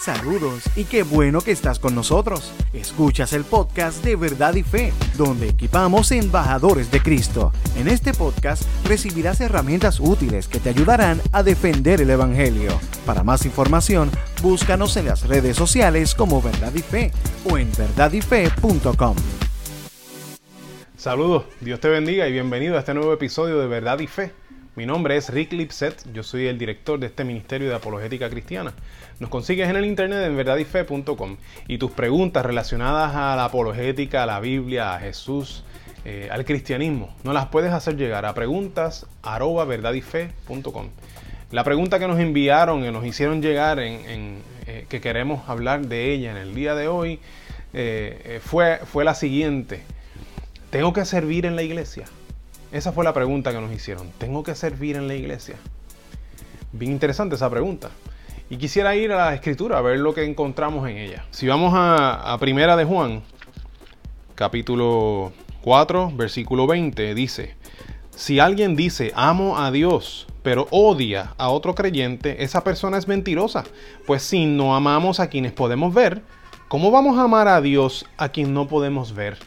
Saludos y qué bueno que estás con nosotros. Escuchas el podcast de Verdad y Fe, donde equipamos embajadores de Cristo. En este podcast recibirás herramientas útiles que te ayudarán a defender el Evangelio. Para más información, búscanos en las redes sociales como Verdad y Fe o en verdadyfe.com. Saludos, Dios te bendiga y bienvenido a este nuevo episodio de Verdad y Fe. Mi nombre es Rick Lipset, yo soy el director de este Ministerio de Apologética Cristiana. Nos consigues en el internet en verdadyfe.com y tus preguntas relacionadas a la apologética, a la Biblia, a Jesús, eh, al cristianismo, no las puedes hacer llegar a preguntas La pregunta que nos enviaron, que nos hicieron llegar, en, eh, que queremos hablar de ella en el día de hoy, eh, fue, fue la siguiente. ¿Tengo que servir en la iglesia? Esa fue la pregunta que nos hicieron. ¿Tengo que servir en la iglesia? Bien interesante esa pregunta. Y quisiera ir a la escritura a ver lo que encontramos en ella. Si vamos a, a Primera de Juan, capítulo 4, versículo 20, dice, si alguien dice amo a Dios, pero odia a otro creyente, esa persona es mentirosa. Pues si no amamos a quienes podemos ver, ¿cómo vamos a amar a Dios a quien no podemos ver?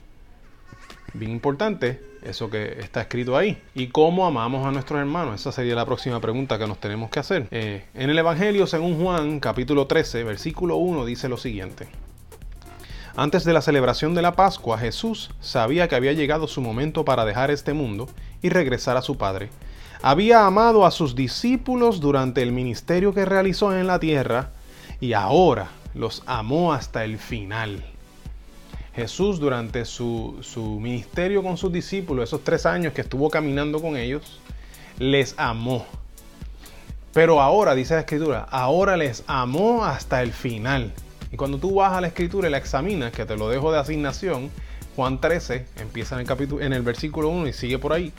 Bien importante eso que está escrito ahí. ¿Y cómo amamos a nuestros hermanos? Esa sería la próxima pregunta que nos tenemos que hacer. Eh, en el Evangelio, según Juan, capítulo 13, versículo 1, dice lo siguiente. Antes de la celebración de la Pascua, Jesús sabía que había llegado su momento para dejar este mundo y regresar a su Padre. Había amado a sus discípulos durante el ministerio que realizó en la tierra y ahora los amó hasta el final. Jesús durante su, ministerio con sus discípulos, esos tres años que estuvo caminando con ellos, les amó. Pero ahora, dice la escritura, ahora les amó hasta el final. Y cuando tú vas a la escritura y la examinas, que te lo dejo de asignación, Juan 13, empieza en el, capítulo, en el versículo 1 y sigue por ahí.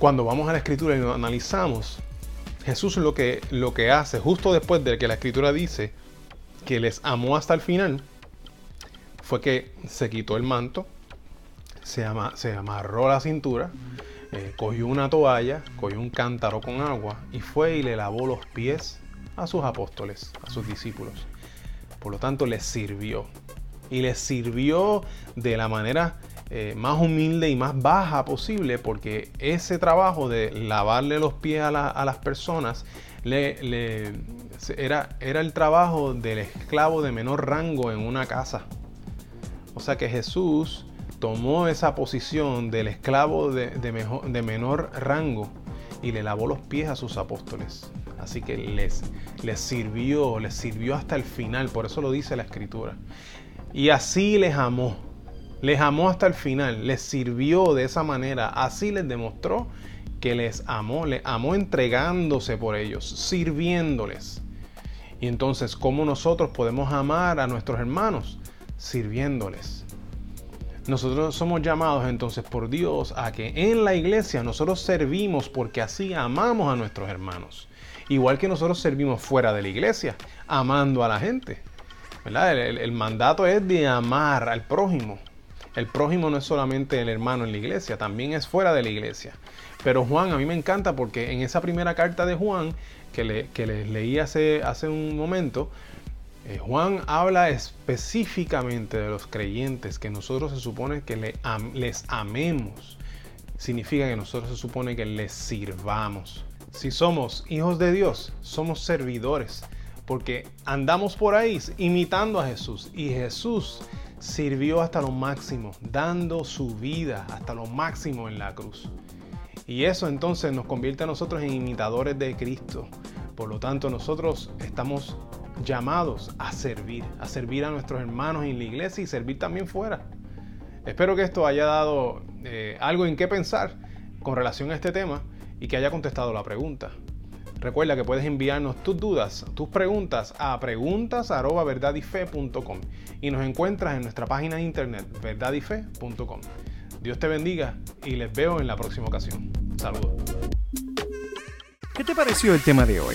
Cuando vamos a la escritura y lo analizamos, Jesús lo que, lo que hace, justo después de que la escritura dice que les amó hasta el final, fue que se quitó el manto, se, se amarró la cintura, eh, cogió una toalla, cogió un cántaro con agua y fue y le lavó los pies a sus apóstoles, a sus discípulos. Por lo tanto, les sirvió. Y les sirvió de la manera eh, más humilde y más baja posible, porque ese trabajo de lavarle los pies a, las personas le, era, era el trabajo del esclavo de menor rango en una casa. O sea que Jesús tomó esa posición del esclavo de, menor rango y le lavó los pies a sus apóstoles. Así que les, les sirvió, les sirvió hasta el final, por eso lo dice la escritura. Y así les amó, les amó hasta el final, les sirvió de esa manera, así les demostró que les amó, les amó entregándose por ellos, sirviéndoles. Y entonces, ¿cómo nosotros podemos amar a nuestros hermanos? Sirviéndoles. Nosotros somos llamados entonces por Dios a que en la iglesia nosotros servimos porque así amamos a nuestros hermanos. Igual que nosotros servimos fuera de la iglesia, amando a la gente. El, mandato es de amar al prójimo. El prójimo no es solamente el hermano en la iglesia, también es fuera de la iglesia. Pero Juan, a mí me encanta porque en esa primera carta de Juan, que, le, que les leí hace, hace un momento, eh, Juan habla específicamente de los creyentes que nosotros se supone que les amemos. Significa que nosotros se supone que les sirvamos. Si somos hijos de Dios, somos servidores, porque andamos por ahí imitando a Jesús. Y Jesús sirvió hasta lo máximo, dando su vida hasta lo máximo en la cruz. Y eso entonces nos convierte a nosotros en imitadores de Cristo. Por lo tanto, nosotros estamos llamados a servir, a servir a nuestros hermanos en la iglesia y servir también fuera. Espero que esto haya dado eh, algo en qué pensar con relación a este tema y que haya contestado la pregunta. Recuerda que puedes enviarnos tus dudas, tus preguntas a preguntas@verdadyfe.com y nos encuentras en nuestra página de internet verdadyfe.com. Dios te bendiga y les veo en la próxima ocasión. Saludos. ¿Qué te pareció el tema de hoy?